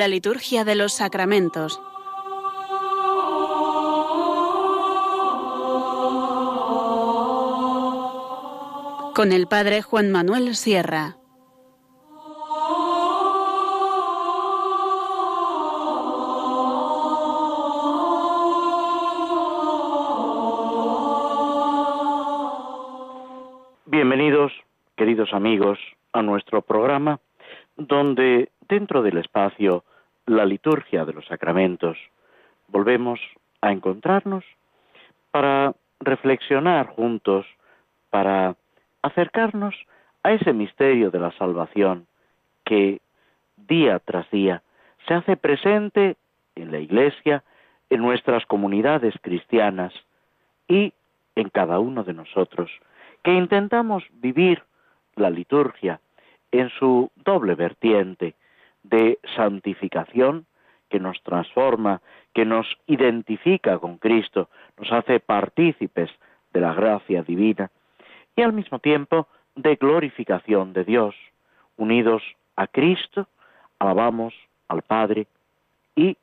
La liturgia de los sacramentos. Con el Padre Juan Manuel Sierra. Bienvenidos, queridos amigos, a nuestro programa donde dentro del espacio la liturgia de los sacramentos volvemos a encontrarnos para reflexionar juntos, para acercarnos a ese misterio de la salvación que día tras día se hace presente en la Iglesia, en nuestras comunidades cristianas y en cada uno de nosotros, que intentamos vivir la liturgia en su doble vertiente de santificación que nos transforma, que nos identifica con Cristo, nos hace partícipes de la gracia divina, y al mismo tiempo de glorificación de Dios. Unidos a Cristo, alabamos al Padre y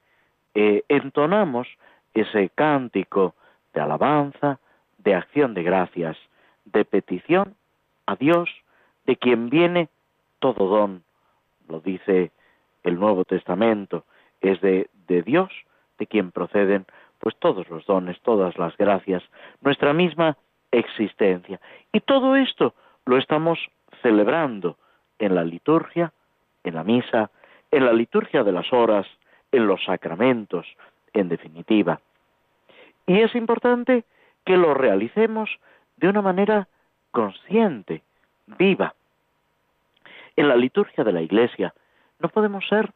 eh, entonamos ese cántico de alabanza, de acción de gracias, de petición a Dios, de quien viene todo don, lo dice el Nuevo Testamento, es de, Dios, de quien proceden pues todos los dones, todas las gracias, nuestra misma existencia. Y todo esto lo estamos celebrando en la liturgia, en la misa, en la liturgia de las horas, en los sacramentos, en definitiva. Y es importante que lo realicemos de una manera consciente, viva, en la liturgia de la Iglesia no podemos ser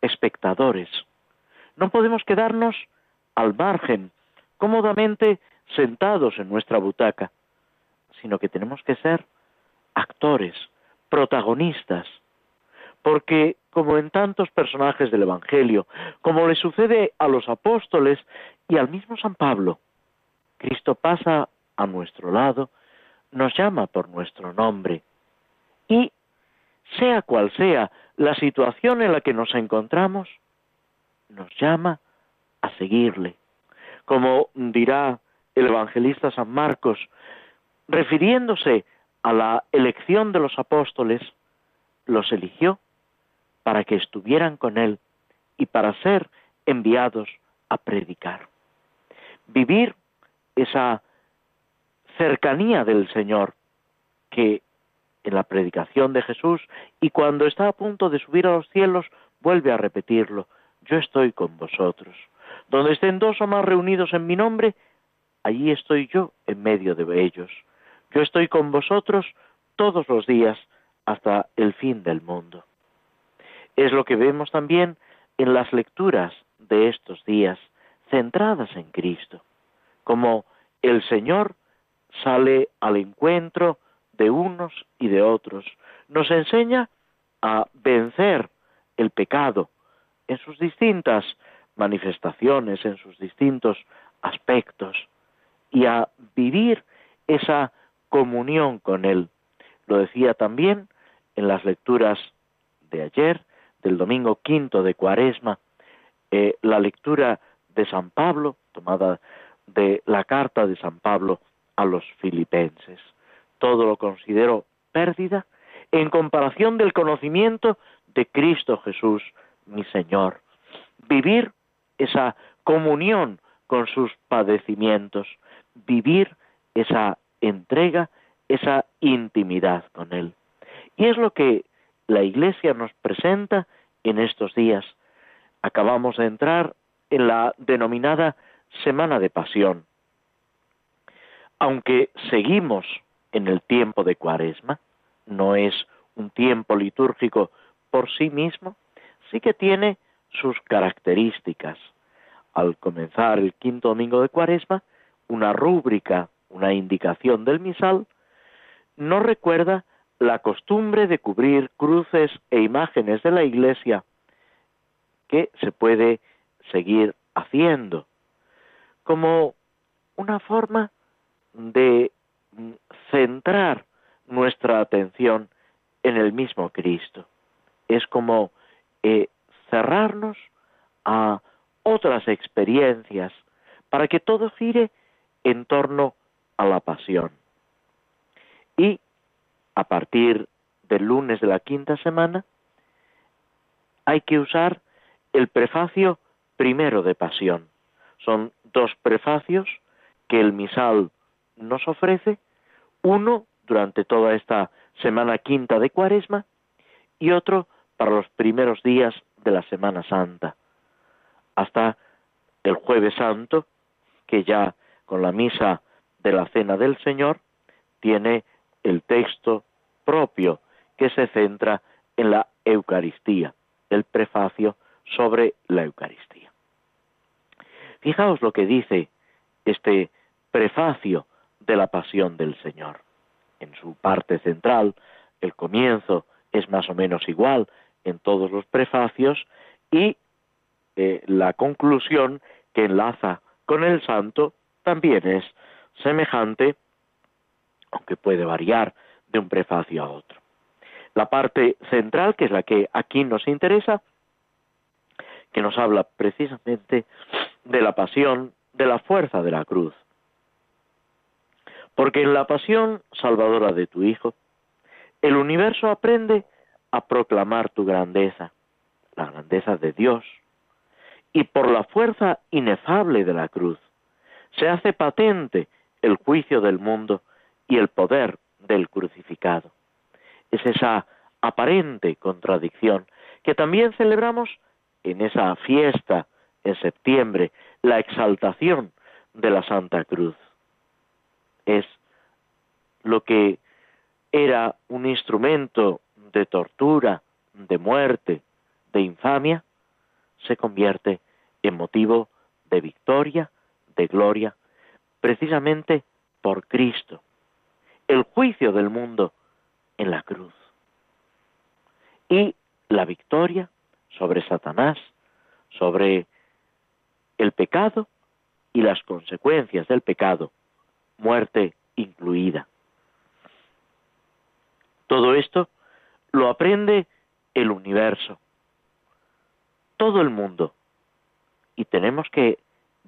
espectadores, no podemos quedarnos al margen, cómodamente sentados en nuestra butaca, sino que tenemos que ser actores, protagonistas, porque como en tantos personajes del Evangelio, como le sucede a los apóstoles y al mismo San Pablo, Cristo pasa a nuestro lado, nos llama por nuestro nombre y sea cual sea la situación en la que nos encontramos, nos llama a seguirle. Como dirá el evangelista San Marcos, refiriéndose a la elección de los apóstoles, los eligió para que estuvieran con él y para ser enviados a predicar. Vivir esa cercanía del Señor que en la predicación de Jesús y cuando está a punto de subir a los cielos vuelve a repetirlo, yo estoy con vosotros. Donde estén dos o más reunidos en mi nombre, allí estoy yo en medio de ellos. Yo estoy con vosotros todos los días hasta el fin del mundo. Es lo que vemos también en las lecturas de estos días, centradas en Cristo, como el Señor sale al encuentro de unos y de otros. Nos enseña a vencer el pecado en sus distintas manifestaciones, en sus distintos aspectos, y a vivir esa comunión con Él. Lo decía también en las lecturas de ayer, del domingo quinto de Cuaresma, eh, la lectura de San Pablo, tomada de la carta de San Pablo a los filipenses todo lo considero pérdida en comparación del conocimiento de Cristo Jesús, mi Señor. Vivir esa comunión con sus padecimientos, vivir esa entrega, esa intimidad con Él. Y es lo que la Iglesia nos presenta en estos días. Acabamos de entrar en la denominada Semana de Pasión. Aunque seguimos en el tiempo de Cuaresma, no es un tiempo litúrgico por sí mismo, sí que tiene sus características. Al comenzar el quinto domingo de Cuaresma, una rúbrica, una indicación del misal, nos recuerda la costumbre de cubrir cruces e imágenes de la Iglesia que se puede seguir haciendo como una forma de centrar nuestra atención en el mismo Cristo. Es como eh, cerrarnos a otras experiencias, para que todo gire en torno a la pasión. Y a partir del lunes de la quinta semana, hay que usar el prefacio primero de pasión. Son dos prefacios que el misal nos ofrece, uno durante toda esta semana quinta de cuaresma y otro para los primeros días de la Semana Santa, hasta el jueves santo, que ya con la misa de la Cena del Señor tiene el texto propio que se centra en la Eucaristía, el prefacio sobre la Eucaristía. Fijaos lo que dice este prefacio de la pasión del Señor. En su parte central, el comienzo es más o menos igual en todos los prefacios y eh, la conclusión que enlaza con el santo también es semejante, aunque puede variar de un prefacio a otro. La parte central, que es la que aquí nos interesa, que nos habla precisamente de la pasión, de la fuerza de la cruz. Porque en la pasión salvadora de tu Hijo, el universo aprende a proclamar tu grandeza, la grandeza de Dios, y por la fuerza inefable de la cruz, se hace patente el juicio del mundo y el poder del crucificado. Es esa aparente contradicción que también celebramos en esa fiesta en septiembre, la exaltación de la Santa Cruz. Es lo que era un instrumento de tortura, de muerte, de infamia, se convierte en motivo de victoria, de gloria, precisamente por Cristo. El juicio del mundo en la cruz. Y la victoria sobre Satanás, sobre el pecado y las consecuencias del pecado, muerte incluida. Todo esto lo aprende el universo, todo el mundo, y tenemos que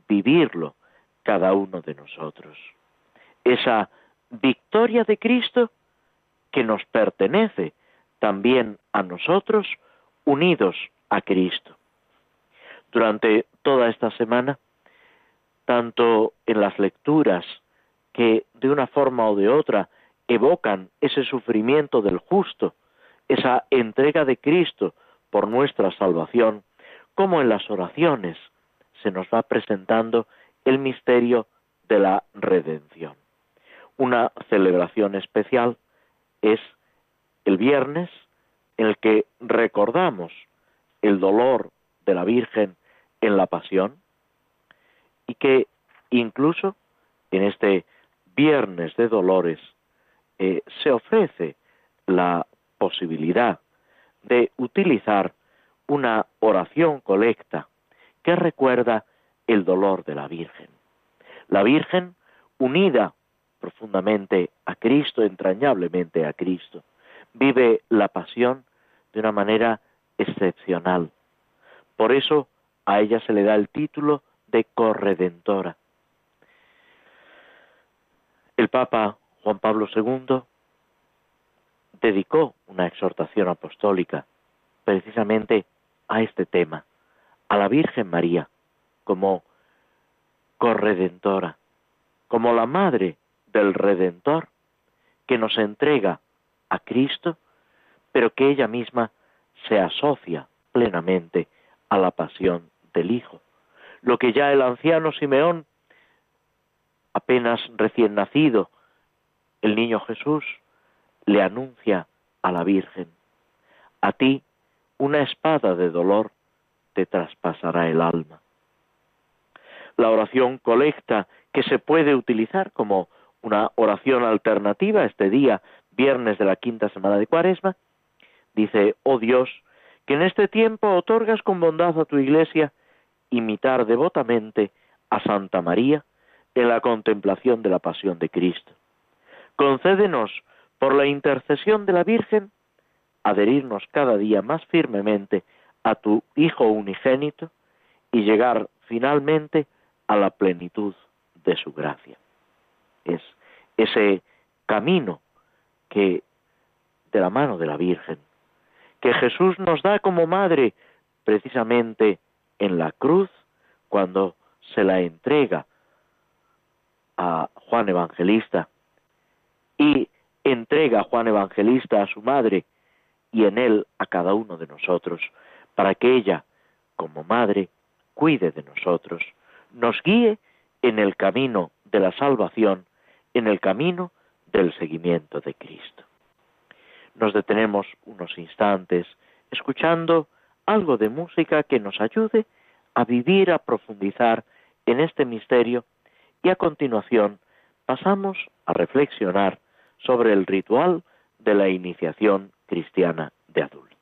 vivirlo cada uno de nosotros. Esa victoria de Cristo que nos pertenece también a nosotros unidos a Cristo. Durante toda esta semana, tanto en las lecturas que de una forma o de otra evocan ese sufrimiento del justo, esa entrega de Cristo por nuestra salvación, como en las oraciones se nos va presentando el misterio de la redención. Una celebración especial es el viernes en el que recordamos el dolor de la Virgen en la pasión y que incluso en este viernes de dolores eh, se ofrece la posibilidad de utilizar una oración colecta que recuerda el dolor de la Virgen. La Virgen unida profundamente a Cristo, entrañablemente a Cristo, vive la pasión de una manera excepcional. Por eso a ella se le da el título de corredentora. El Papa Juan Pablo II dedicó una exhortación apostólica precisamente a este tema, a la Virgen María como corredentora, como la madre del Redentor que nos entrega a Cristo, pero que ella misma se asocia plenamente a la pasión del Hijo. Lo que ya el anciano Simeón, apenas recién nacido, el niño Jesús, le anuncia a la Virgen, a ti una espada de dolor te traspasará el alma. La oración colecta que se puede utilizar como una oración alternativa este día, viernes de la quinta semana de Cuaresma, dice, oh Dios, que en este tiempo otorgas con bondad a tu iglesia imitar devotamente a Santa María en la contemplación de la pasión de Cristo. Concédenos, por la intercesión de la Virgen, adherirnos cada día más firmemente a tu Hijo unigénito y llegar finalmente a la plenitud de su gracia. Es ese camino que de la mano de la Virgen, que Jesús nos da como madre precisamente en la cruz cuando se la entrega a Juan Evangelista y entrega a Juan Evangelista a su madre y en él a cada uno de nosotros, para que ella, como madre, cuide de nosotros, nos guíe en el camino de la salvación, en el camino del seguimiento de Cristo. Nos detenemos unos instantes escuchando algo de música que nos ayude a vivir, a profundizar en este misterio y a continuación pasamos a reflexionar sobre el ritual de la iniciación cristiana de adultos.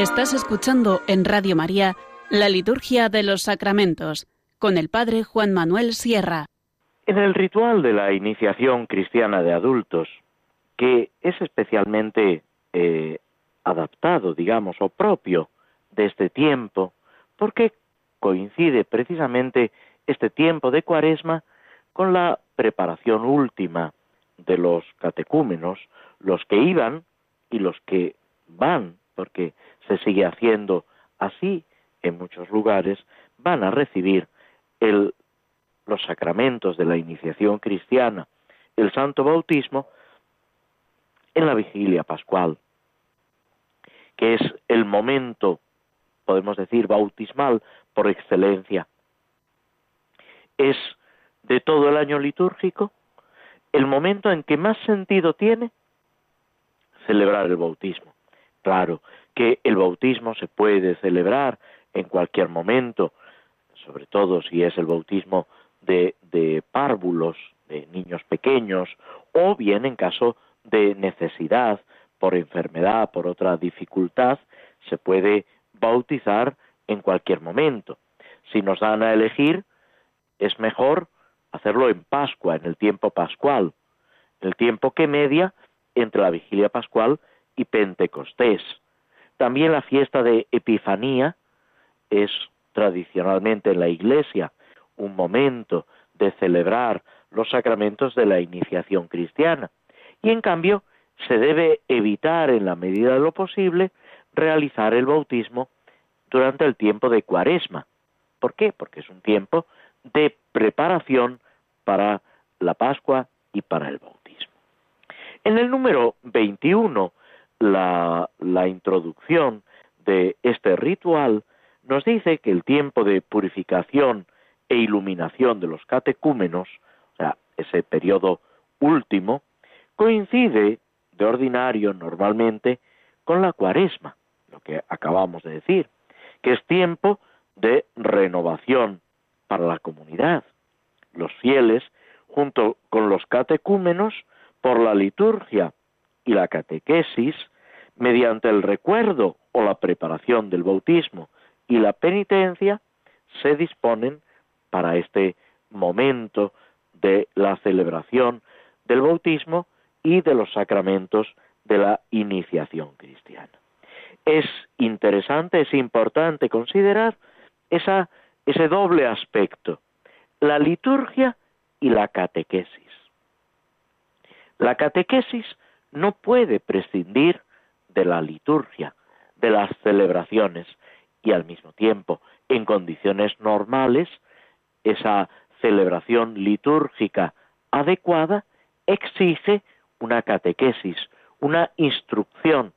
Estás escuchando en Radio María la Liturgia de los Sacramentos con el Padre Juan Manuel Sierra. En el ritual de la iniciación cristiana de adultos, que es especialmente eh, adaptado, digamos, o propio de este tiempo, porque coincide precisamente este tiempo de cuaresma con la preparación última de los catecúmenos, los que iban y los que van, porque se sigue haciendo así en muchos lugares, van a recibir los sacramentos de la iniciación cristiana, el santo bautismo, en la vigilia pascual, que es el momento, podemos decir, bautismal por excelencia. Es de todo el año litúrgico el momento en que más sentido tiene celebrar el bautismo. Claro, que el bautismo se puede celebrar en cualquier momento, sobre todo si es el bautismo de, párvulos, de niños pequeños, o bien en caso de necesidad, por enfermedad, por otra dificultad, se puede bautizar en cualquier momento. Si nos dan a elegir, es mejor hacerlo en Pascua, en el tiempo pascual, el tiempo que media entre la vigilia pascual y Pentecostés. También la fiesta de Epifanía es tradicionalmente en la Iglesia un momento de celebrar los sacramentos de la iniciación cristiana. Y en cambio se debe evitar en la medida de lo posible realizar el bautismo durante el tiempo de cuaresma, ¿Por qué? Porque es un tiempo de preparación para la Pascua y para el bautismo. En el número 21, la, la introducción de este ritual nos dice que el tiempo de purificación e iluminación de los catecúmenos, o sea, ese periodo último, coincide de ordinario normalmente con la cuaresma, lo que acabamos de decir, que es tiempo de renovación para la comunidad. Los fieles, junto con los catecúmenos, por la liturgia y la catequesis, mediante el recuerdo o la preparación del bautismo y la penitencia, se disponen para este momento de la celebración del bautismo y de los sacramentos de la iniciación cristiana. Es interesante, es importante considerar ese doble aspecto, la liturgia y la catequesis. La catequesis no puede prescindir de la liturgia, de las celebraciones, y al mismo tiempo, en condiciones normales, esa celebración litúrgica adecuada exige una catequesis, una instrucción,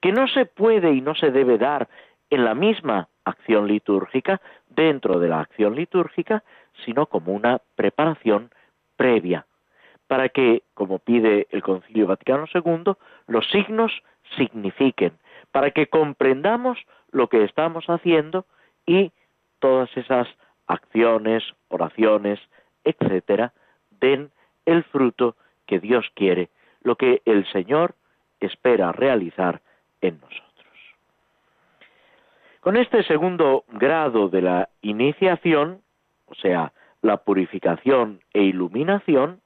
que no se puede y no se debe dar en la misma acción litúrgica, dentro de la acción litúrgica, sino como una preparación previa, para que, como pide el Concilio Vaticano II, los signos signifiquen, para que comprendamos lo que estamos haciendo y todas esas acciones, oraciones, etcétera, den el fruto que Dios quiere, lo que el Señor espera realizar en nosotros. Con este segundo grado de la iniciación, o sea, la purificación e iluminación,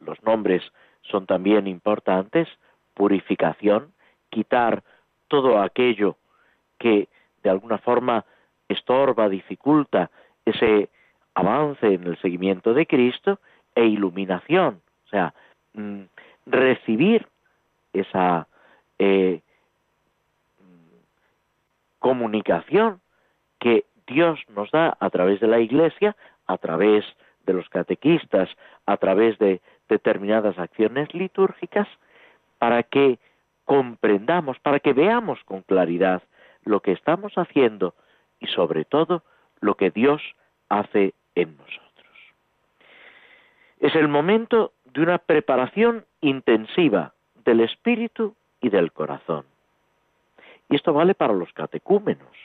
los nombres son también importantes, purificación, quitar todo aquello que de alguna forma estorba, dificulta ese avance en el seguimiento de Cristo e iluminación, o sea, mm, recibir esa eh, comunicación que Dios nos da a través de la Iglesia, a través de los catequistas, a través de determinadas acciones litúrgicas, para que comprendamos, para que veamos con claridad lo que estamos haciendo y sobre todo lo que Dios hace en nosotros. Es el momento de una preparación intensiva del espíritu y del corazón. Y esto vale para los catecúmenos,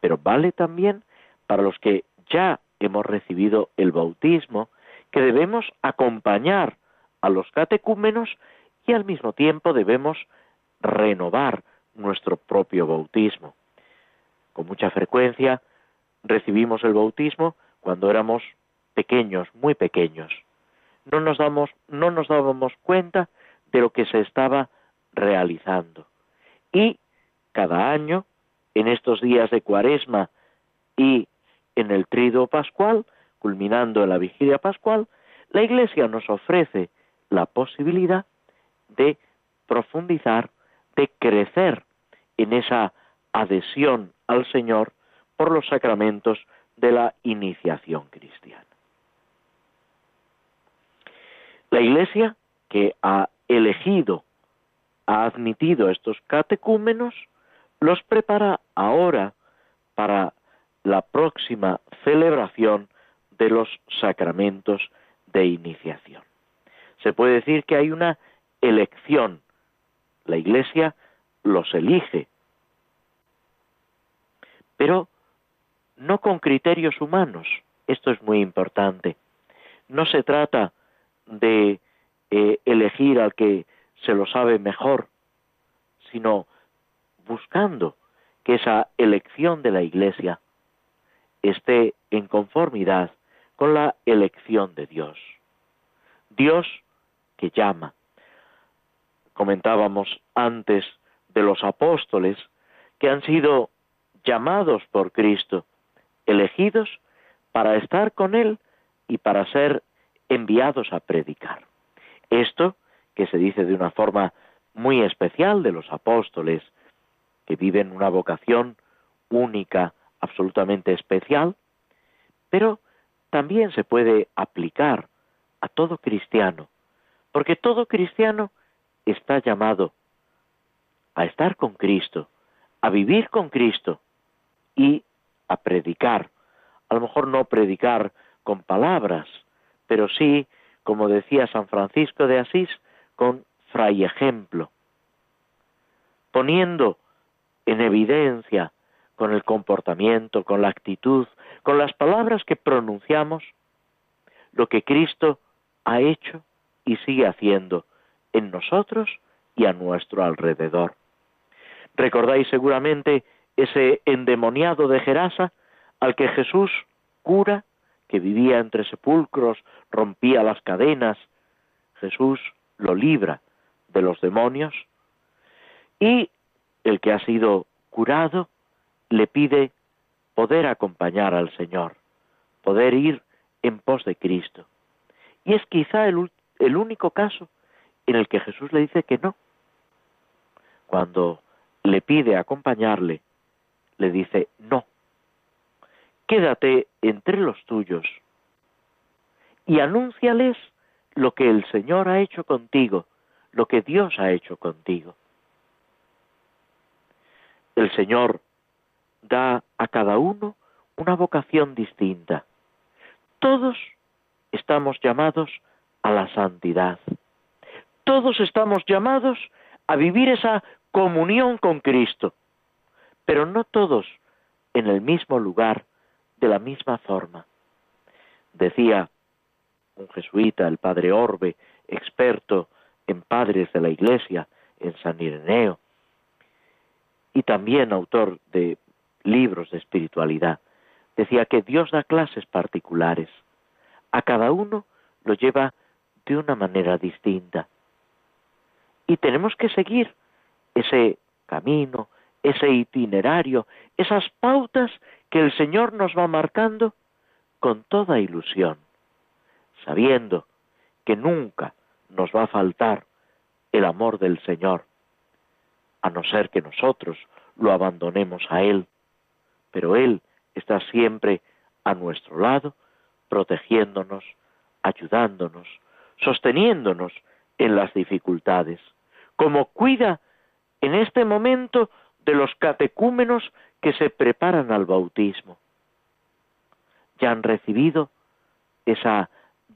pero vale también para los que ya hemos recibido el bautismo, que debemos acompañar a los catecúmenos y al mismo tiempo debemos renovar nuestro propio bautismo. Con mucha frecuencia recibimos el bautismo cuando éramos pequeños, muy pequeños. No nos, damos, no nos dábamos cuenta de lo que se estaba realizando. Y cada año, en estos días de cuaresma y en el trido pascual, culminando en la vigilia pascual, la Iglesia nos ofrece la posibilidad de profundizar de crecer en esa adhesión al Señor por los sacramentos de la iniciación cristiana. La Iglesia que ha elegido, ha admitido estos catecúmenos, los prepara ahora para la próxima celebración de los sacramentos de iniciación. Se puede decir que hay una elección la Iglesia los elige, pero no con criterios humanos. Esto es muy importante. No se trata de eh, elegir al que se lo sabe mejor, sino buscando que esa elección de la Iglesia esté en conformidad con la elección de Dios. Dios que llama, comentábamos antes de los apóstoles que han sido llamados por Cristo, elegidos para estar con Él y para ser enviados a predicar. Esto, que se dice de una forma muy especial de los apóstoles, que viven una vocación única, absolutamente especial, pero también se puede aplicar a todo cristiano, porque todo cristiano está llamado a estar con Cristo, a vivir con Cristo y a predicar. A lo mejor no predicar con palabras, pero sí, como decía San Francisco de Asís, con fray ejemplo, poniendo en evidencia con el comportamiento, con la actitud, con las palabras que pronunciamos, lo que Cristo ha hecho y sigue haciendo en nosotros y a nuestro alrededor. Recordáis seguramente ese endemoniado de Gerasa al que Jesús cura, que vivía entre sepulcros, rompía las cadenas. Jesús lo libra de los demonios y el que ha sido curado le pide poder acompañar al Señor, poder ir en pos de Cristo. Y es quizá el, único caso en el que Jesús le dice que no. Cuando le pide acompañarle, le dice, no, quédate entre los tuyos y anúnciales lo que el Señor ha hecho contigo, lo que Dios ha hecho contigo. El Señor da a cada uno una vocación distinta. Todos estamos llamados a la santidad. Todos estamos llamados a vivir esa comunión con Cristo, pero no todos en el mismo lugar, de la misma forma. Decía un jesuita, el padre Orbe, experto en padres de la Iglesia, en San Ireneo, y también autor de libros de espiritualidad, decía que Dios da clases particulares. A cada uno lo lleva de una manera distinta. Y tenemos que seguir ese camino, ese itinerario, esas pautas que el Señor nos va marcando con toda ilusión, sabiendo que nunca nos va a faltar el amor del Señor, a no ser que nosotros lo abandonemos a Él, pero Él está siempre a nuestro lado, protegiéndonos, ayudándonos, sosteniéndonos en las dificultades, como cuida en este momento de los catecúmenos que se preparan al bautismo. Ya han recibido esa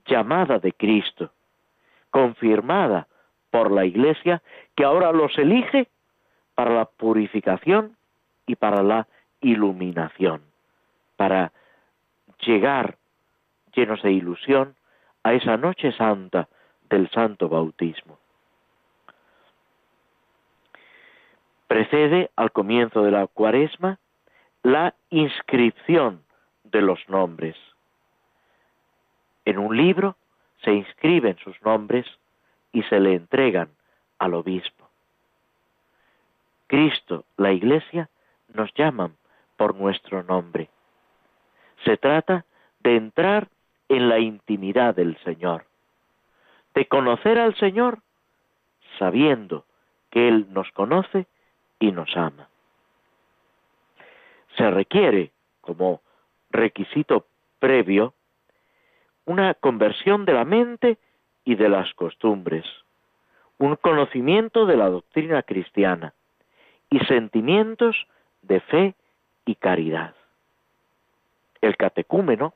llamada de Cristo, confirmada por la Iglesia, que ahora los elige para la purificación y para la iluminación, para llegar llenos de ilusión a esa noche santa del santo bautismo. Precede al comienzo de la cuaresma la inscripción de los nombres. En un libro se inscriben sus nombres y se le entregan al obispo. Cristo, la Iglesia, nos llaman por nuestro nombre. Se trata de entrar en la intimidad del Señor, de conocer al Señor sabiendo que Él nos conoce y nos ama. Se requiere, como requisito previo, una conversión de la mente y de las costumbres, un conocimiento de la doctrina cristiana y sentimientos de fe y caridad. El catecúmeno,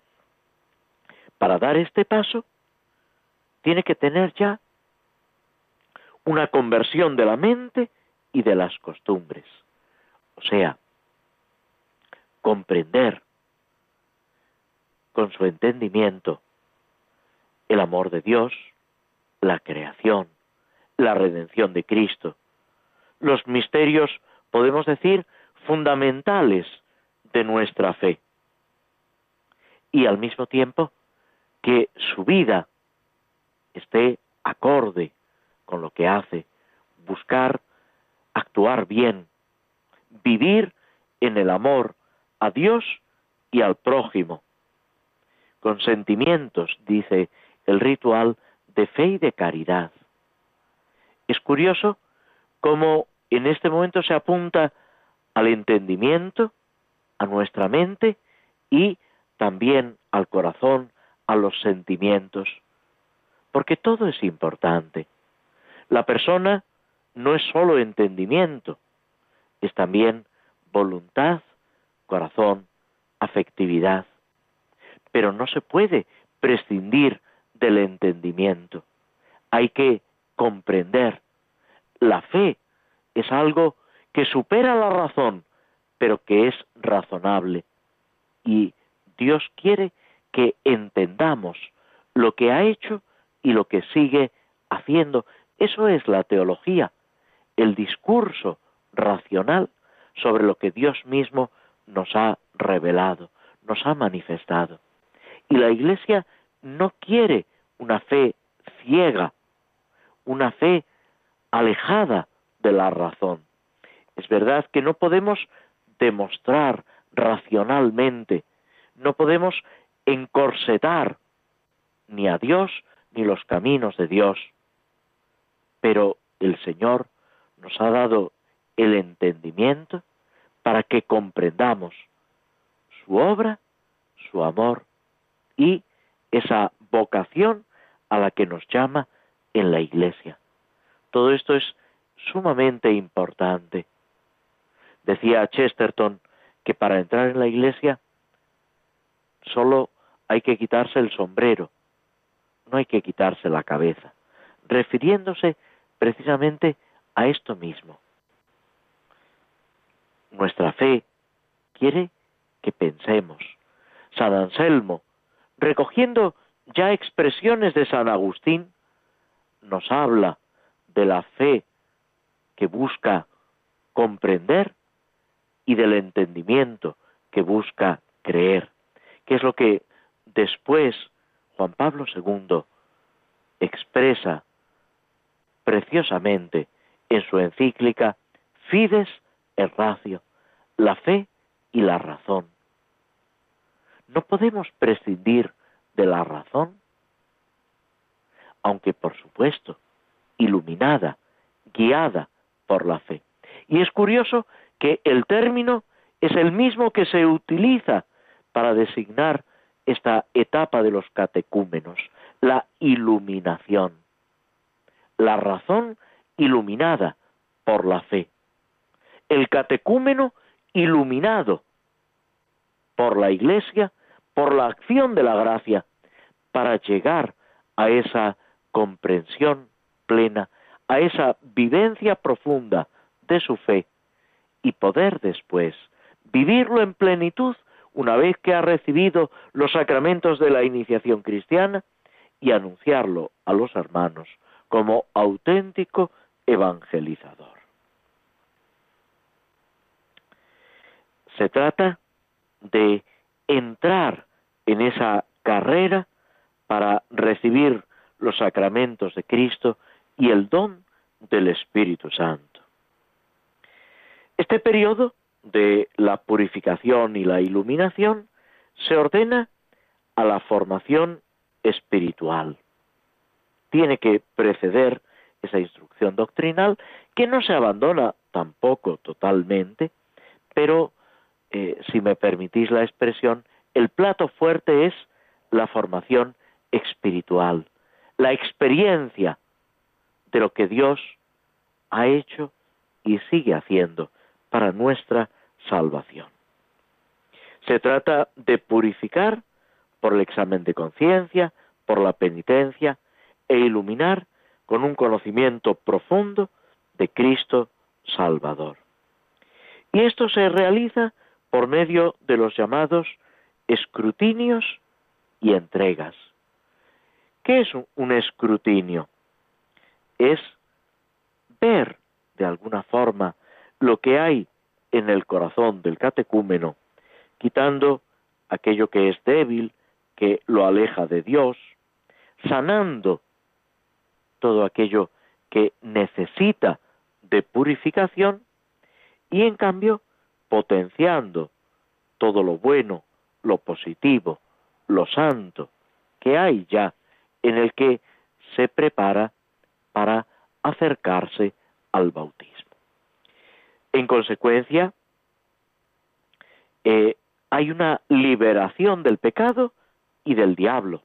para dar este paso, tiene que tener ya una conversión de la mente y de las costumbres. O sea, comprender con su entendimiento el amor de Dios, la creación, la redención de Cristo, los misterios, podemos decir, fundamentales de nuestra fe. Y al mismo tiempo que su vida esté acorde con lo que hace, buscar actuar bien, vivir en el amor a Dios y al prójimo, con sentimientos, dice el ritual, de fe y de caridad. Es curioso cómo en este momento se apunta al entendimiento, a nuestra mente y también al corazón, a los sentimientos, porque todo es importante. La persona no es solo entendimiento, es también voluntad, corazón, afectividad. Pero no se puede prescindir del entendimiento. Hay que comprender. La fe es algo que supera la razón, pero que es razonable. Y Dios quiere que entendamos lo que ha hecho y lo que sigue haciendo. Eso es la teología, el discurso racional sobre lo que Dios mismo nos ha revelado, nos ha manifestado. Y la Iglesia no quiere una fe ciega, una fe alejada de la razón. Es verdad que no podemos demostrar racionalmente, no podemos encorsetar ni a Dios ni los caminos de Dios, pero el Señor nos ha dado el entendimiento para que comprendamos su obra, su amor y esa vocación a la que nos llama en la Iglesia. Todo esto es sumamente importante. Decía Chesterton que para entrar en la Iglesia solo hay que quitarse el sombrero, no hay que quitarse la cabeza, refiriéndose precisamente a esto mismo. Nuestra fe quiere que pensemos. San Anselmo, recogiendo ya expresiones de San Agustín, nos habla de la fe que busca comprender y del entendimiento que busca creer, que es lo que después Juan Pablo II expresa preciosamente en su encíclica Fides et Ratio, la fe y la razón. No podemos prescindir de la razón, aunque por supuesto iluminada, guiada por la fe. Y es curioso que el término es el mismo que se utiliza para designar esta etapa de los catecúmenos, la iluminación, la razón iluminada por la fe, el catecúmeno iluminado por la Iglesia, por la acción de la gracia, para llegar a esa comprensión plena, a esa vivencia profunda de su fe y poder después vivirlo en plenitud una vez que ha recibido los sacramentos de la iniciación cristiana y anunciarlo a los hermanos como auténtico evangelizador. Se trata de entrar en esa carrera para recibir los sacramentos de Cristo y el don del Espíritu Santo. Este periodo de la purificación y la iluminación se ordena a la formación espiritual. Tiene que preceder esa instrucción doctrinal que no se abandona tampoco totalmente, pero eh, si me permitís la expresión, el plato fuerte es la formación espiritual, la experiencia de lo que Dios ha hecho y sigue haciendo para nuestra salvación. Se trata de purificar por el examen de conciencia, por la penitencia e iluminar con un conocimiento profundo de Cristo Salvador. Y esto se realiza por medio de los llamados escrutinios y entregas. ¿Qué es un escrutinio? Es ver de alguna forma lo que hay en el corazón del catecúmeno, quitando aquello que es débil, que lo aleja de Dios, sanando todo aquello que necesita de purificación y en cambio potenciando todo lo bueno, lo positivo, lo santo que hay ya en el que se prepara para acercarse al bautismo. En consecuencia, eh, hay una liberación del pecado y del diablo.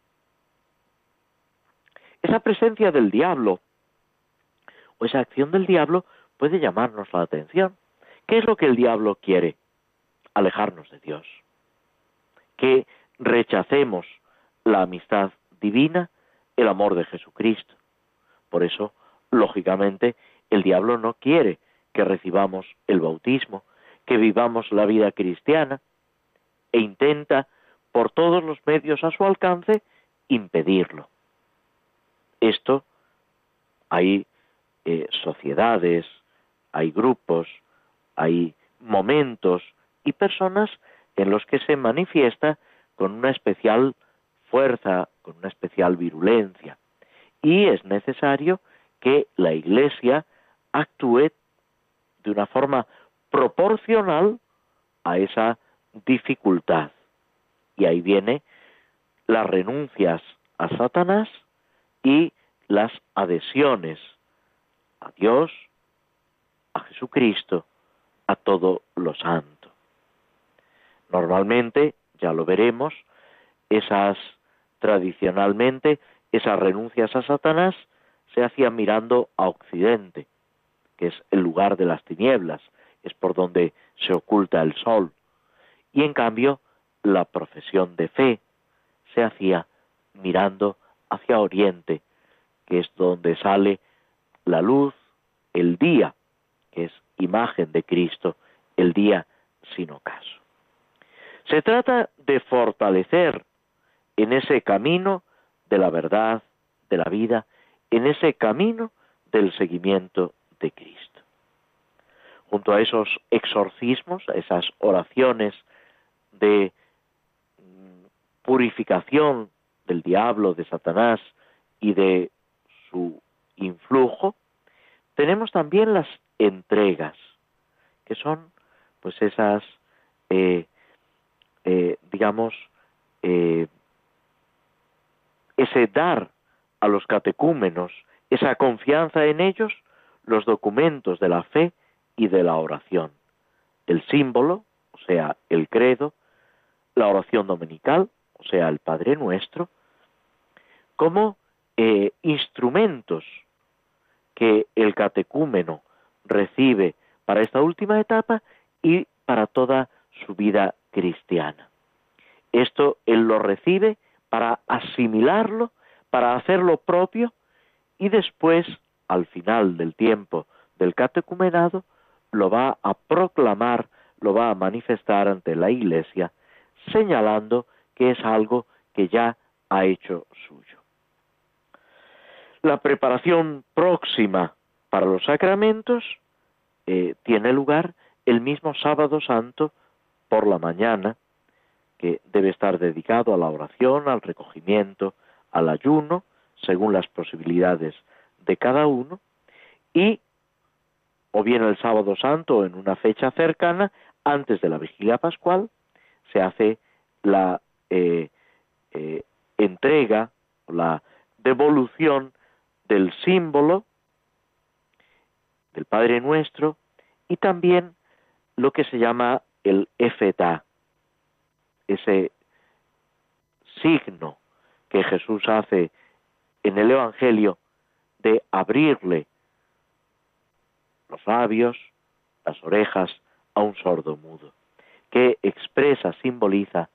Esa presencia del diablo o esa acción del diablo puede llamarnos la atención. ¿Qué es lo que el diablo quiere? Alejarnos de Dios. Que rechacemos la amistad divina, el amor de Jesucristo. Por eso, lógicamente, el diablo no quiere que recibamos el bautismo, que vivamos la vida cristiana, e intenta, por todos los medios a su alcance, impedirlo. Esto hay eh, sociedades, hay grupos, hay momentos y personas en los que se manifiesta con una especial fuerza, con una especial virulencia. Y es necesario que la Iglesia actúe de una forma proporcional a esa dificultad. Y ahí viene las renuncias a Satanás y las adhesiones a Dios, a Jesucristo, a todo lo santo. Normalmente, ya lo veremos, esas tradicionalmente, esas renuncias a Satanás se hacían mirando a Occidente, que es el lugar de las tinieblas, es por donde se oculta el sol. Y en cambio, la profesión de fe se hacía mirando hacia Oriente, que es donde sale la luz, el día, que es imagen de Cristo, el día sin ocaso. Se trata de fortalecer en ese camino de la verdad, de la vida, en ese camino del seguimiento de Cristo. Junto a esos exorcismos, a esas oraciones de mm, purificación del diablo, de Satanás y de su influjo, tenemos también las entregas, que son pues esas, eh, eh, digamos, eh, ese dar a los catecúmenos, esa confianza en ellos, los documentos de la fe y de la oración. El símbolo, o sea, el credo, la oración dominical, o sea, el Padre Nuestro, como instrumentos que el catecúmeno recibe para esta última etapa y para toda su vida cristiana. Esto él lo recibe para asimilarlo, para hacerlo propio y después, al final del tiempo del catecumenado, lo va a proclamar, lo va a manifestar ante la Iglesia, señalando que es algo que ya ha hecho suyo. La preparación próxima para los sacramentos eh, tiene lugar el mismo sábado santo por la mañana, que debe estar dedicado a la oración, al recogimiento, al ayuno, según las posibilidades de cada uno, y o bien el sábado santo o en una fecha cercana, antes de la vigilia pascual, se hace la eh, eh, entrega la devolución del símbolo del Padre Nuestro y también lo que se llama el efeta, ese signo que Jesús hace en el Evangelio de abrirle los labios, las orejas a un sordo mudo, que expresa, simboliza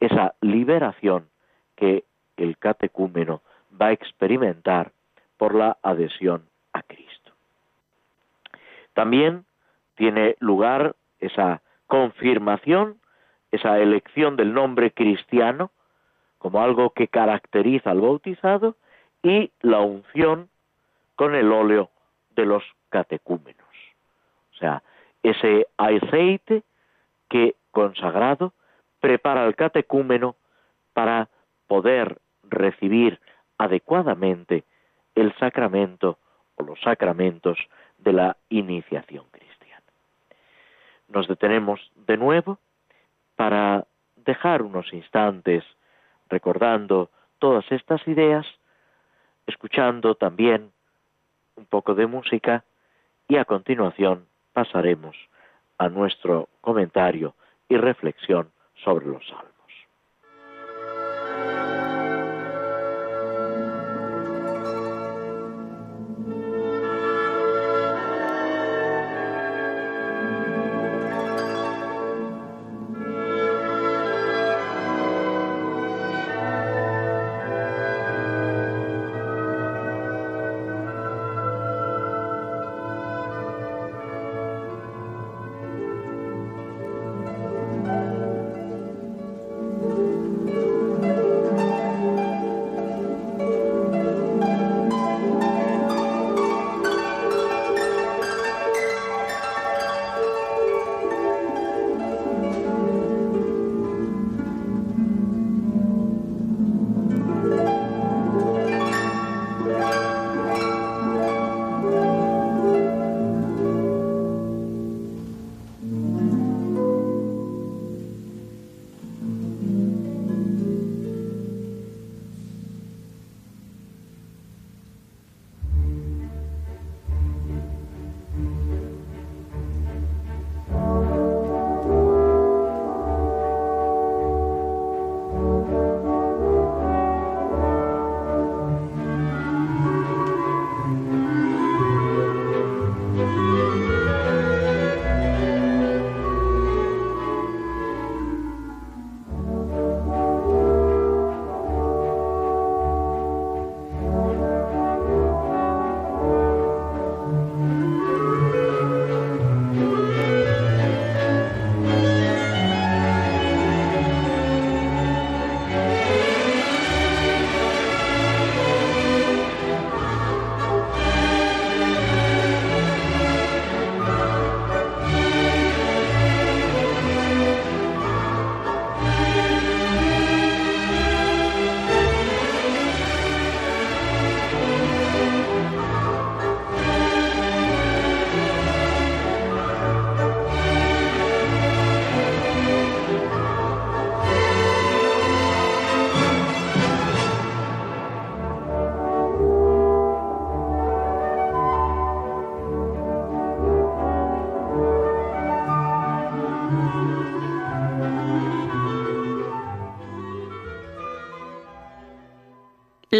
esa liberación que el catecúmeno va a experimentar por la adhesión a Cristo. También tiene lugar esa confirmación, esa elección del nombre cristiano como algo que caracteriza al bautizado y la unción con el óleo de los catecúmenos. O sea, ese aceite que consagrado prepara al catecúmeno para poder recibir adecuadamente el sacramento o los sacramentos de la iniciación cristiana. Nos detenemos de nuevo para dejar unos instantes recordando todas estas ideas, escuchando también un poco de música y a continuación pasaremos a nuestro comentario y reflexión sobre los salmos.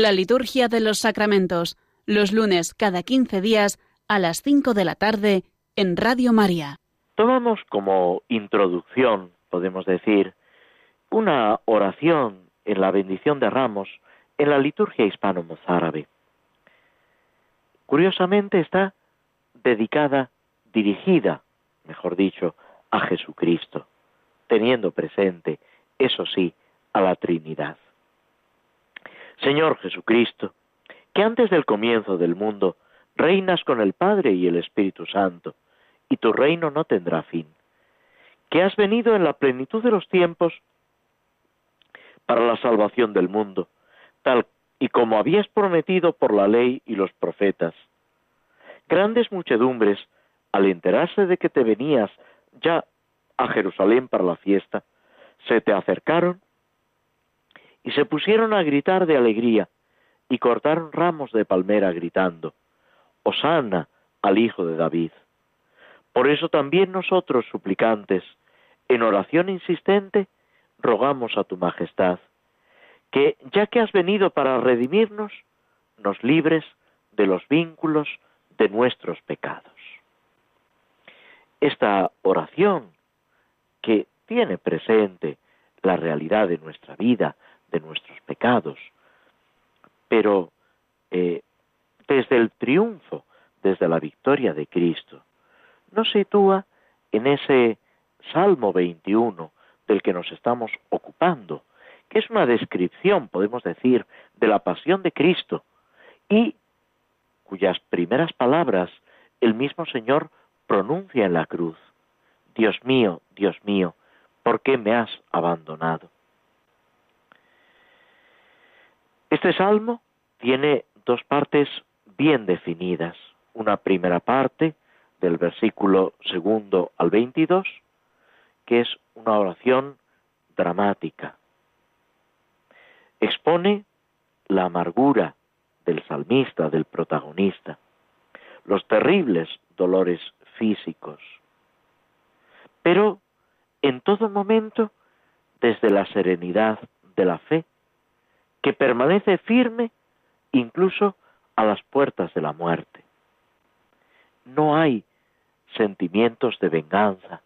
La liturgia de los sacramentos, los lunes cada 15 días a las 5 de la tarde en Radio María. Tomamos como introducción, podemos decir, una oración en la bendición de ramos en la liturgia hispano-mozárabe. Curiosamente está dedicada, dirigida, mejor dicho, a Jesucristo, teniendo presente, eso sí, a la Trinidad. Señor Jesucristo, que antes del comienzo del mundo reinas con el Padre y el Espíritu Santo, y tu reino no tendrá fin, que has venido en la plenitud de los tiempos para la salvación del mundo, tal y como habías prometido por la ley y los profetas. Grandes muchedumbres, al enterarse de que te venías ya a Jerusalén para la fiesta, se te acercaron y se pusieron a gritar de alegría y cortaron ramos de palmera gritando, Hosanna al Hijo de David. Por eso también nosotros, suplicantes, en oración insistente, rogamos a tu Majestad, que, ya que has venido para redimirnos, nos libres de los vínculos de nuestros pecados. Esta oración, que tiene presente la realidad de nuestra vida, de nuestros pecados. Pero eh, desde el triunfo, desde la victoria de Cristo, nos sitúa en ese Salmo 21 del que nos estamos ocupando, que es una descripción, podemos decir, de la pasión de Cristo y cuyas primeras palabras el mismo Señor pronuncia en la cruz. Dios mío, Dios mío, ¿por qué me has abandonado? Este salmo tiene dos partes bien definidas. Una primera parte del versículo segundo al 22, que es una oración dramática. Expone la amargura del salmista, del protagonista, los terribles dolores físicos. Pero en todo momento desde la serenidad de la fe, que permanece firme incluso a las puertas de la muerte. No hay sentimientos de venganza,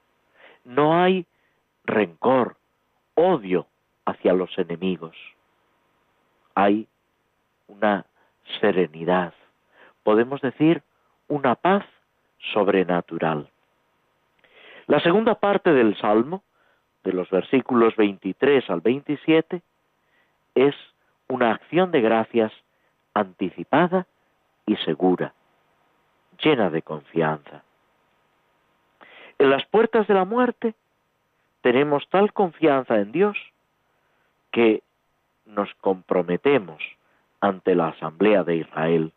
no hay rencor, odio hacia los enemigos. Hay una serenidad, podemos decir una paz sobrenatural. La segunda parte del Salmo, de los versículos 23 al 27, es una acción de gracias anticipada y segura, llena de confianza. En las puertas de la muerte tenemos tal confianza en Dios que nos comprometemos ante la Asamblea de Israel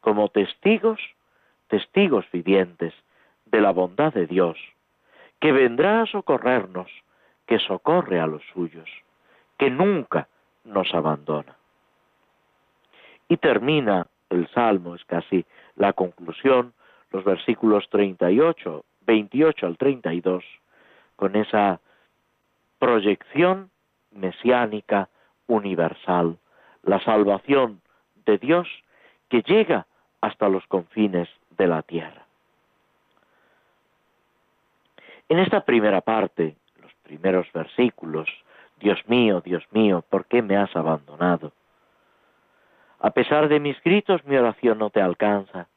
como testigos, testigos vivientes de la bondad de Dios, que vendrá a socorrernos, que socorre a los suyos, que nunca nos abandona. Y termina el Salmo, es casi la conclusión, los versículos 38, 28 al 32, con esa proyección mesiánica universal, la salvación de Dios que llega hasta los confines de la tierra. En esta primera parte, los primeros versículos, Dios mío, Dios mío, ¿por qué me has abandonado? A pesar de mis gritos, mi oración no te alcanza.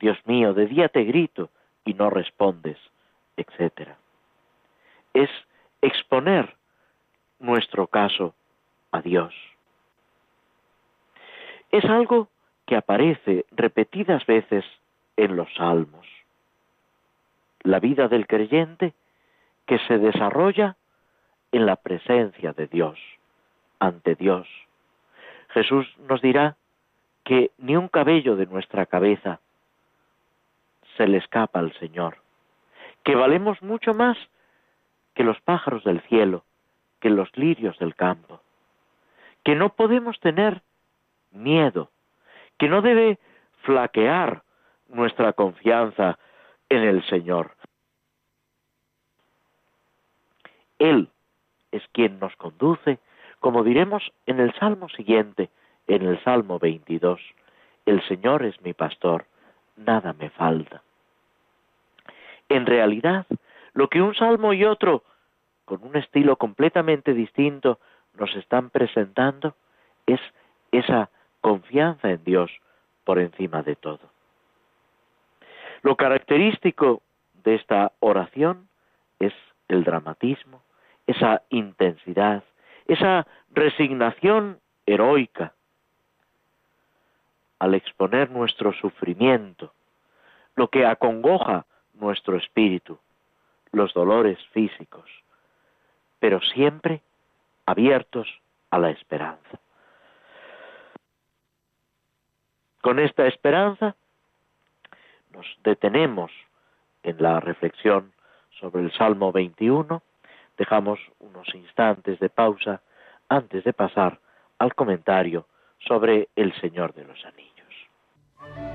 Dios mío, de día te grito y no respondes, etc. Es exponer nuestro caso a Dios. Es algo que aparece repetidas veces en los salmos. La vida del creyente que se desarrolla en la presencia de Dios, ante Dios. Jesús nos dirá que ni un cabello de nuestra cabeza se le escapa al Señor, que valemos mucho más que los pájaros del cielo, que los lirios del campo, que no podemos tener miedo, que no debe flaquear nuestra confianza en el Señor. Él es quien nos conduce, como diremos en el Salmo siguiente, en el Salmo 22, el Señor es mi pastor, nada me falta. En realidad, lo que un salmo y otro, con un estilo completamente distinto, nos están presentando es esa confianza en Dios por encima de todo. Lo característico de esta oración es el dramatismo, esa intensidad, esa resignación heroica al exponer nuestro sufrimiento, lo que acongoja nuestro espíritu, los dolores físicos, pero siempre abiertos a la esperanza. Con esta esperanza nos detenemos en la reflexión sobre el Salmo 21, dejamos unos instantes de pausa antes de pasar al comentario sobre el Señor de los Anillos.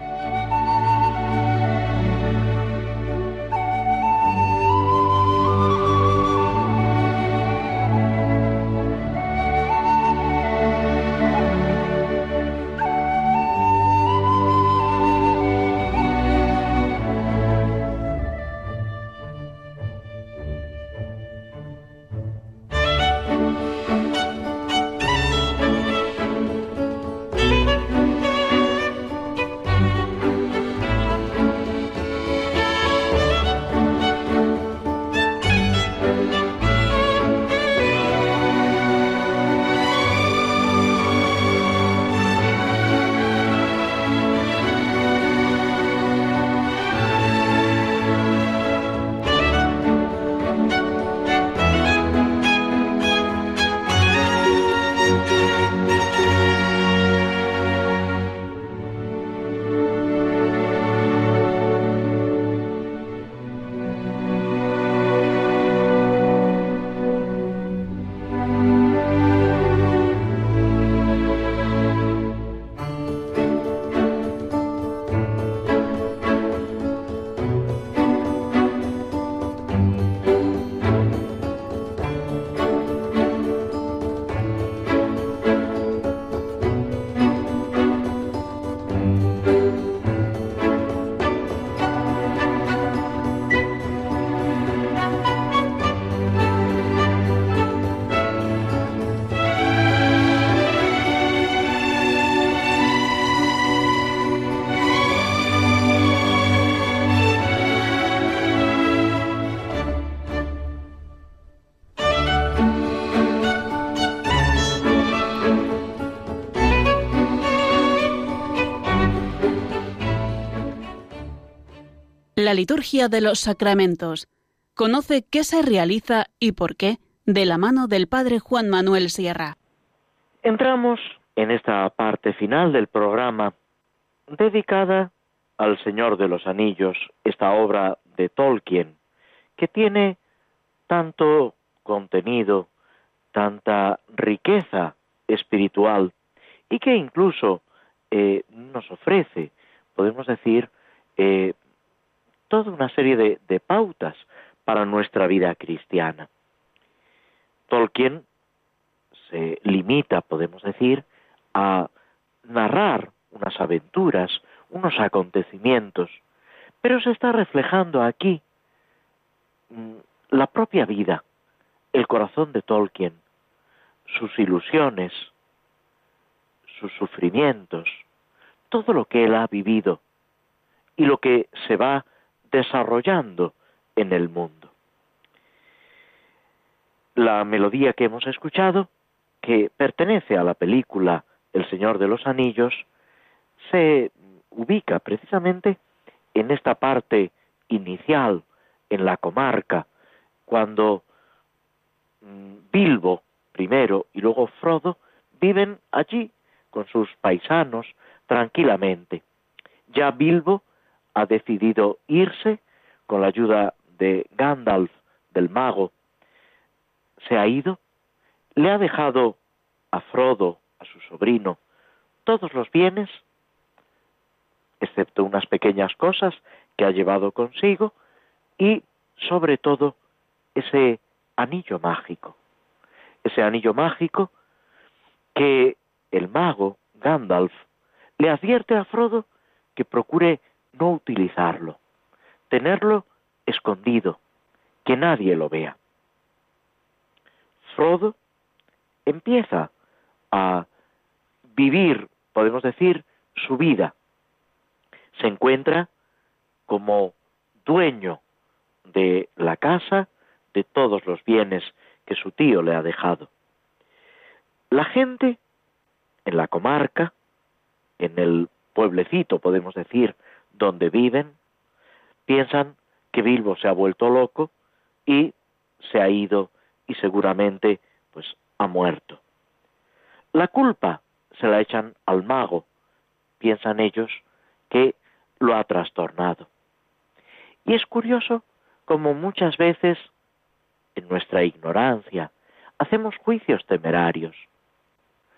La liturgia de los sacramentos. Conoce qué se realiza y por qué de la mano del Padre Juan Manuel Sierra. Entramos en esta parte final del programa dedicada al Señor de los Anillos, esta obra de Tolkien, que tiene tanto contenido, tanta riqueza espiritual y que incluso eh, nos ofrece, podemos decir, eh, toda una serie de, de pautas para nuestra vida cristiana. Tolkien se limita, podemos decir, a narrar unas aventuras, unos acontecimientos, pero se está reflejando aquí mm, la propia vida, el corazón de Tolkien, sus ilusiones, sus sufrimientos, todo lo que él ha vivido y lo que se va desarrollando en el mundo. La melodía que hemos escuchado, que pertenece a la película El Señor de los Anillos, se ubica precisamente en esta parte inicial, en la comarca, cuando mm, Bilbo primero y luego Frodo viven allí con sus paisanos tranquilamente. Ya Bilbo ha decidido irse con la ayuda de Gandalf, del mago. Se ha ido, le ha dejado a Frodo, a su sobrino, todos los bienes, excepto unas pequeñas cosas que ha llevado consigo, y sobre todo ese anillo mágico. Ese anillo mágico que el mago, Gandalf, le advierte a Frodo que procure no utilizarlo, tenerlo escondido, que nadie lo vea. Frodo empieza a vivir, podemos decir, su vida. Se encuentra como dueño de la casa, de todos los bienes que su tío le ha dejado. La gente en la comarca, en el pueblecito, podemos decir, donde viven, piensan que Bilbo se ha vuelto loco y se ha ido y seguramente pues ha muerto. La culpa se la echan al mago, piensan ellos que lo ha trastornado. Y es curioso como muchas veces en nuestra ignorancia hacemos juicios temerarios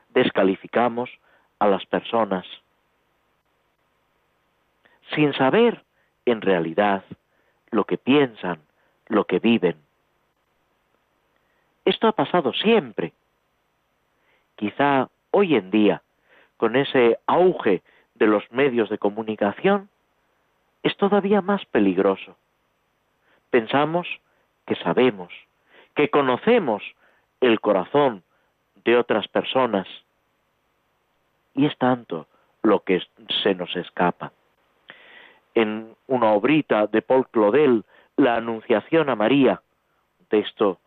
descalificamos a las personas sin saber en realidad lo que piensan, lo que viven. Esto ha pasado siempre. Quizá hoy en día, con ese auge de los medios de comunicación, es todavía más peligroso. Pensamos que sabemos, que conocemos el corazón de otras personas. Y es tanto lo que se nos escapa. En una obrita de Paul Claudel, La Anunciación a María, un texto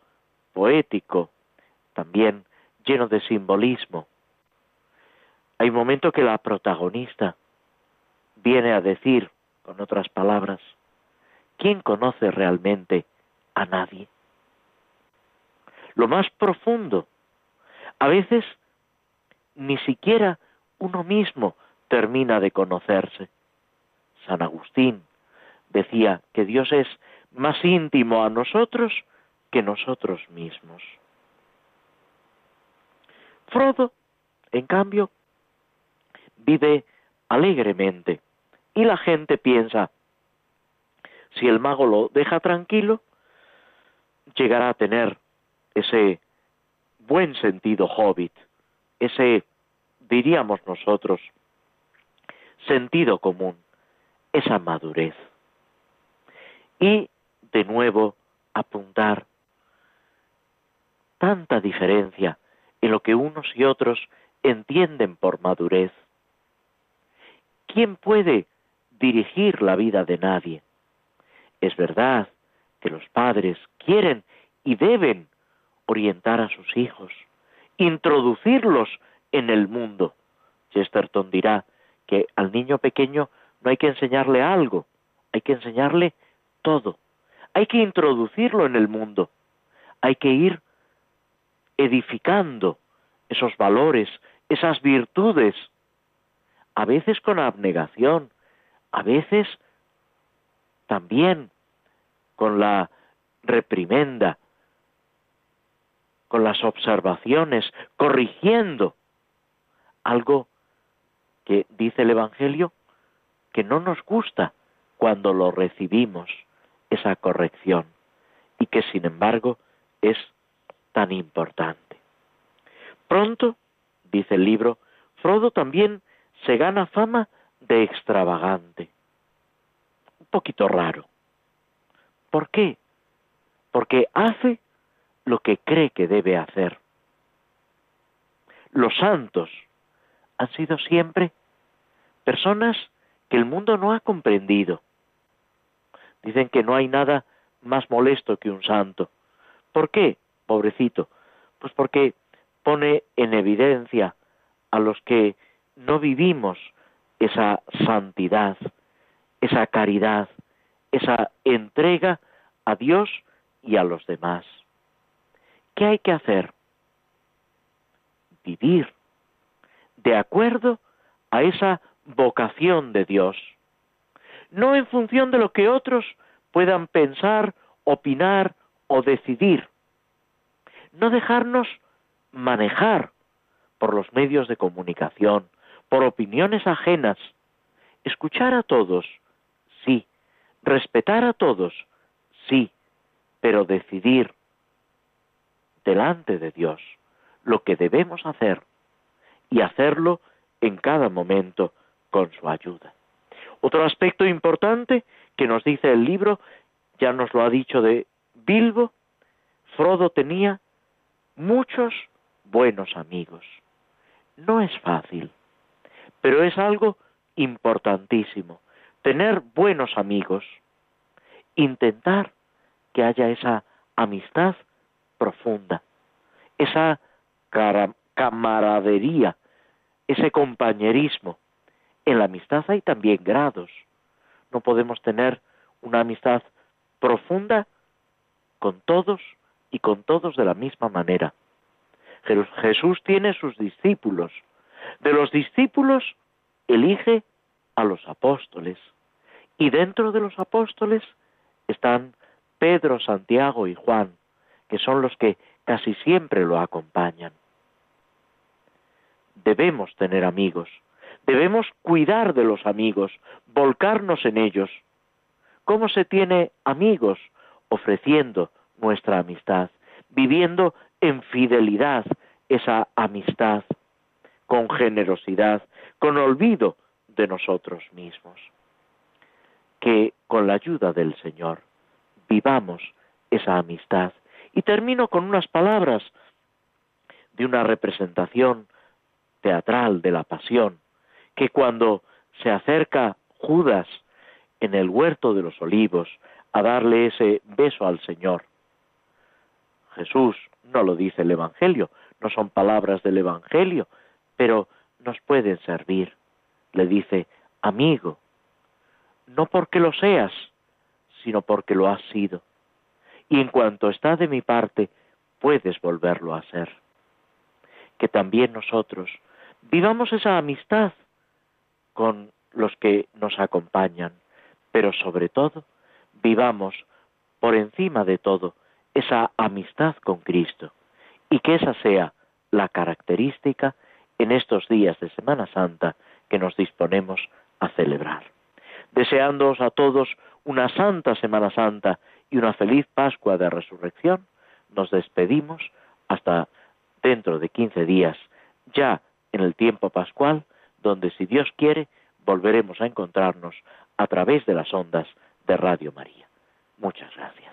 poético, también lleno de simbolismo. Hay un momento que la protagonista viene a decir, con otras palabras, ¿quién conoce realmente a nadie? Lo más profundo a veces ni siquiera uno mismo termina de conocerse. San Agustín decía que Dios es más íntimo a nosotros que nosotros mismos. Frodo, en cambio, vive alegremente y la gente piensa, si el mago lo deja tranquilo, llegará a tener ese buen sentido hobbit, ese, diríamos nosotros, sentido común, esa madurez. Y, de nuevo, apuntar tanta diferencia en lo que unos y otros entienden por madurez. ¿Quién puede dirigir la vida de nadie? Es verdad que los padres quieren y deben orientar a sus hijos, introducirlos en el mundo. Chesterton dirá que al niño pequeño no hay que enseñarle algo, hay que enseñarle todo. Hay que introducirlo en el mundo. Hay que ir edificando esos valores, esas virtudes, a veces con abnegación, a veces también con la reprimenda, con las observaciones, corrigiendo algo que dice el Evangelio que no nos gusta cuando lo recibimos, esa corrección, y que sin embargo es tan importante. Pronto, dice el libro, Frodo también se gana fama de extravagante. Un poquito raro. ¿Por qué? Porque hace lo que cree que debe hacer. Los santos han sido siempre personas que el mundo no ha comprendido. Dicen que no hay nada más molesto que un santo. ¿Por qué, pobrecito? Pues porque pone en evidencia a los que no vivimos esa santidad, esa caridad, esa entrega a Dios y a los demás. ¿Qué hay que hacer? Vivir de acuerdo a esa vocación de Dios, no en función de lo que otros puedan pensar, opinar o decidir. No dejarnos manejar por los medios de comunicación, por opiniones ajenas, escuchar a todos, sí, respetar a todos, sí, pero decidir delante de Dios lo que debemos hacer y hacerlo en cada momento con su ayuda. Otro aspecto importante que nos dice el libro, ya nos lo ha dicho de Bilbo, Frodo tenía muchos buenos amigos. No es fácil, pero es algo importantísimo. Tener buenos amigos, intentar que haya esa amistad profunda, esa camaradería, ese compañerismo. En la amistad hay también grados. No podemos tener una amistad profunda con todos y con todos de la misma manera. Jesús tiene sus discípulos. De los discípulos elige a los apóstoles. Y dentro de los apóstoles están Pedro, Santiago y Juan, que son los que casi siempre lo acompañan. Debemos tener amigos, debemos cuidar de los amigos, volcarnos en ellos. ¿Cómo se tiene amigos? Ofreciendo nuestra amistad, viviendo en fidelidad esa amistad, con generosidad, con olvido de nosotros mismos. Que con la ayuda del Señor vivamos esa amistad. Y termino con unas palabras de una representación teatral de la pasión, que cuando se acerca Judas en el huerto de los olivos a darle ese beso al Señor, Jesús no lo dice el Evangelio, no son palabras del Evangelio, pero nos pueden servir. Le dice, amigo, no porque lo seas, sino porque lo has sido. Y en cuanto está de mi parte, puedes volverlo a ser. Que también nosotros vivamos esa amistad con los que nos acompañan, pero sobre todo vivamos por encima de todo esa amistad con Cristo y que esa sea la característica en estos días de Semana Santa que nos disponemos a celebrar. Deseándoos a todos una santa Semana Santa y una feliz Pascua de Resurrección, nos despedimos hasta dentro de quince días, ya en el tiempo pascual, donde si Dios quiere, volveremos a encontrarnos a través de las ondas de Radio María. Muchas gracias.